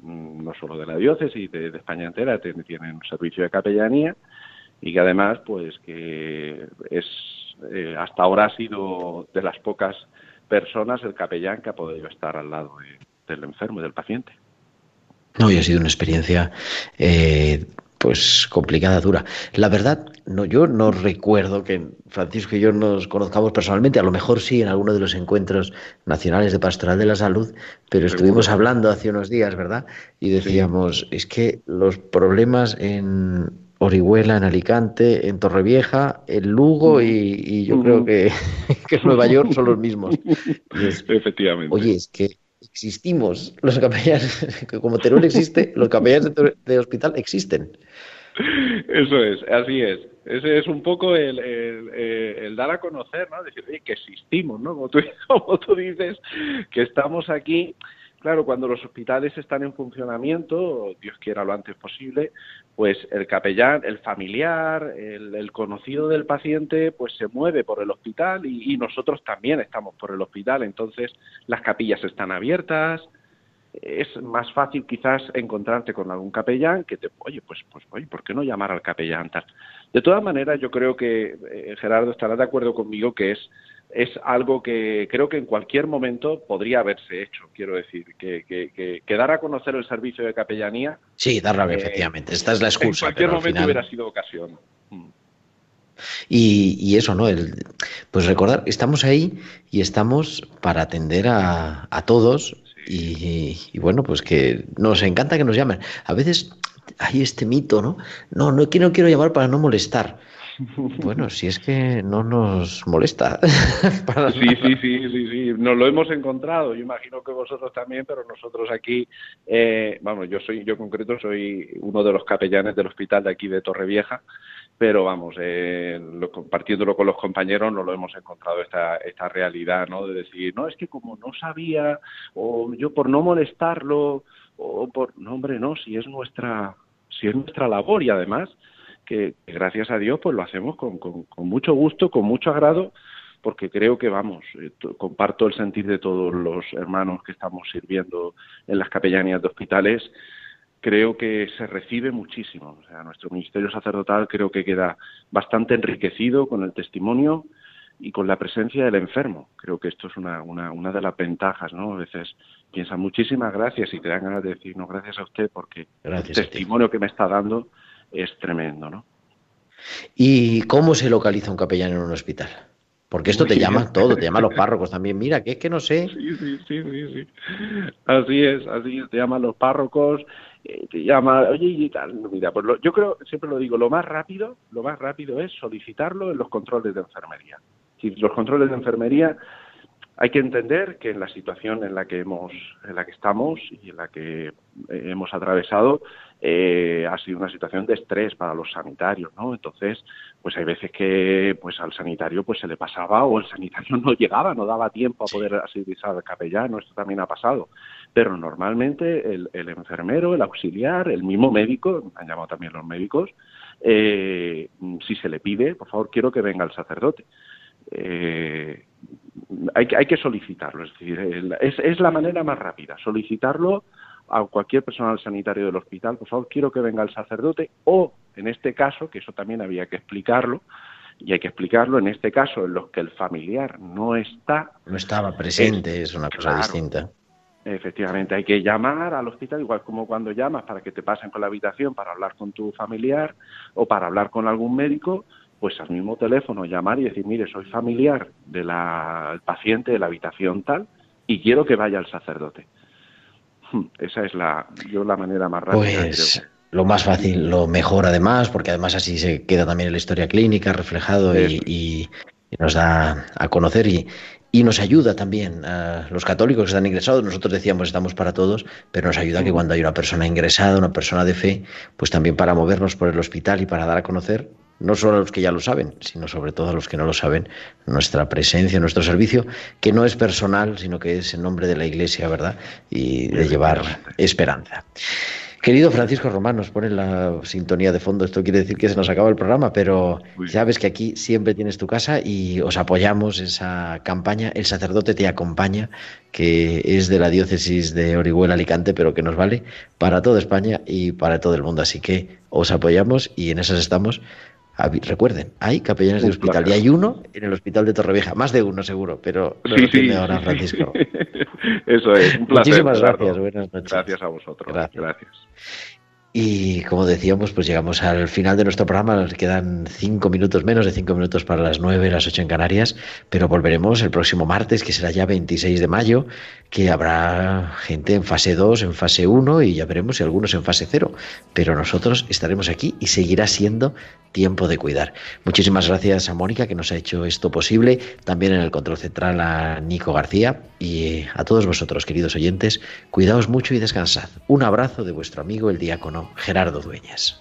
mm, no solo de la diócesis, de, de España entera, tienen, servicio de capellanía y que además, pues que es eh, hasta ahora ha sido de las pocas personas el capellán que ha podido estar al lado de- del enfermo, del paciente. No, y ha sido una experiencia eh, pues complicada, dura. La verdad, no, yo no recuerdo que Francisco y yo nos conozcamos personalmente, a lo mejor sí en alguno de los encuentros nacionales de Pastoral de la Salud, pero estuvimos hablando hace unos días, ¿verdad? Y decíamos, es que los problemas en Orihuela, en Alicante, en Torrevieja, en Lugo y, y yo creo que, que en Nueva York son los mismos. Es, Efectivamente. Oye, es que existimos los capellanes, como Teruel existe, los capellanes de, de hospital existen. Eso es, así es. Ese es un poco eh, el dar a conocer, ¿no? Decir, oye, que existimos, ¿no? Como tú, como tú dices, que estamos aquí. Claro, cuando los hospitales están en funcionamiento, Dios quiera lo antes posible, pues el capellán, el familiar, el, el conocido del paciente, pues se mueve por el hospital y, y nosotros también estamos por el hospital. Entonces, las capillas están abiertas, es más fácil quizás encontrarte con algún capellán que te, oye, pues, pues, oye, ¿por qué no llamar al capellán tal? De todas maneras, yo creo que eh, Gerardo estará de acuerdo conmigo que es es algo que creo que en cualquier momento podría haberse hecho. Quiero decir, que, que, que, que dar a conocer el servicio de capellanía. Sí, darla, eh, efectivamente. Esta es la excusa. En cualquier pero al momento final- hubiera sido ocasión. Y, y eso, ¿no? El, pues recordar, estamos ahí y estamos para atender a, a todos y, y bueno, pues que nos encanta que nos llamen. A veces hay este mito, ¿no? No, no, que no quiero llamar para no molestar. Bueno, si es que no nos molesta. Para Sí, sí, sí, sí, sí. Nos lo hemos encontrado. Yo imagino que vosotros también, pero nosotros aquí, eh, vamos, yo soy, yo en concreto soy uno de los capellanes del hospital de aquí de Torrevieja, pero vamos, eh, lo- compartiéndolo con los compañeros, nos lo hemos encontrado esta, esta realidad, ¿no? De decir, no, es que como no sabía, o yo por no molestarlo, o por, no, hombre, no, si es nuestra, si es nuestra labor y además que, gracias a Dios pues lo hacemos con, con, mucho gusto, con mucho agrado, porque creo que vamos, eh, to- comparto el sentir de todos los hermanos que estamos sirviendo en las capellanías de hospitales, creo que se recibe muchísimo. O sea, nuestro ministerio sacerdotal creo que queda bastante enriquecido con el testimonio y con la presencia del enfermo. Creo que esto es una, una, una de las ventajas, ¿no? A veces piensan muchísimas gracias y te dan ganas de decir, no, gracias a usted porque Gracias el testimonio que me está dando es tremendo, ¿no? ¿Y cómo se localiza un capellán en un hospital? Porque esto te llama todo, te llaman los párrocos también. Mira, que es que no sé. Sí, sí, sí, sí, sí. Así es, así es. Te llaman los párrocos, eh, te llama, oye, y tal. Mira, pues lo- yo creo, siempre lo digo, lo más rápido, lo más rápido es solicitarlo en los controles de enfermería. Si los controles de enfermería hay que entender que en la situación en la que hemos, en la que estamos y en la que eh, hemos atravesado, eh, ha sido una situación de estrés para los sanitarios, ¿no? Entonces, pues hay veces que pues al sanitario pues se le pasaba o el sanitario no llegaba, no daba tiempo a poder asistir al capellano, esto también ha pasado. Pero normalmente el, el enfermero, el auxiliar, el mismo médico, han llamado también los médicos, eh, si se le pide, por favor, quiero que venga el sacerdote. Eh, hay, que- hay que solicitarlo, es decir, es, es la manera más rápida, solicitarlo a cualquier personal sanitario del hospital, por favor, quiero que venga el sacerdote, o en este caso, que eso también había que explicarlo, y hay que explicarlo en este caso, en los que el familiar no está, No estaba presente, es una cosa Claro. distinta. Efectivamente, hay que llamar al hospital, igual como cuando llamas para que te pasen con la habitación para hablar con tu familiar o para hablar con algún médico, pues al mismo teléfono llamar y decir, mire, soy familiar del paciente de la habitación tal y quiero que vaya el sacerdote. Hmm, Esa es la, yo la manera más rápida. Pues creo. lo más fácil, lo mejor además, porque además así se queda también en la historia clínica reflejado y, y- y nos da a conocer y, y nos ayuda también a los católicos que están ingresados. Nosotros decíamos estamos para todos, pero nos ayuda que cuando hay una persona ingresada, una persona de fe, pues también para movernos por el hospital y para dar a conocer no solo a los que ya lo saben, sino sobre todo a los que no lo saben, nuestra presencia, nuestro servicio, que no es personal, sino que es en nombre de la Iglesia, ¿verdad? Y de llevar esperanza. Querido Francisco Román, nos pone la sintonía de fondo. Esto quiere decir que se nos acaba el programa, pero sabes que aquí siempre tienes tu casa y os apoyamos esa campaña. El sacerdote te acompaña, que es de la diócesis de Orihuela Alicante, pero que nos vale para toda España y para todo el mundo. Así que os apoyamos y en esas estamos. Recuerden, hay capellanes de hospital y hay uno en el hospital de Torrevieja, más de uno seguro, pero no Sí, lo tiene sí. ahora Francisco. Eso es, un placer. Muchísimas gracias, buenas noches. Gracias a vosotros. Gracias. Gracias. Y como decíamos, pues llegamos al final de nuestro programa. Nos quedan cinco minutos, menos de cinco minutos para las nueve, las ocho en Canarias. Pero volveremos el próximo martes, que será ya 26 de mayo, que habrá gente en fase 2, en fase 1 y ya veremos si algunos en fase 0. Pero nosotros estaremos aquí y seguirá siendo tiempo de cuidar. Muchísimas gracias a Mónica que nos ha hecho esto posible. También en el control central a Nico García y a todos vosotros, queridos oyentes. Cuidaos mucho y descansad. Un abrazo de vuestro amigo el diácono Gerardo Dueñas.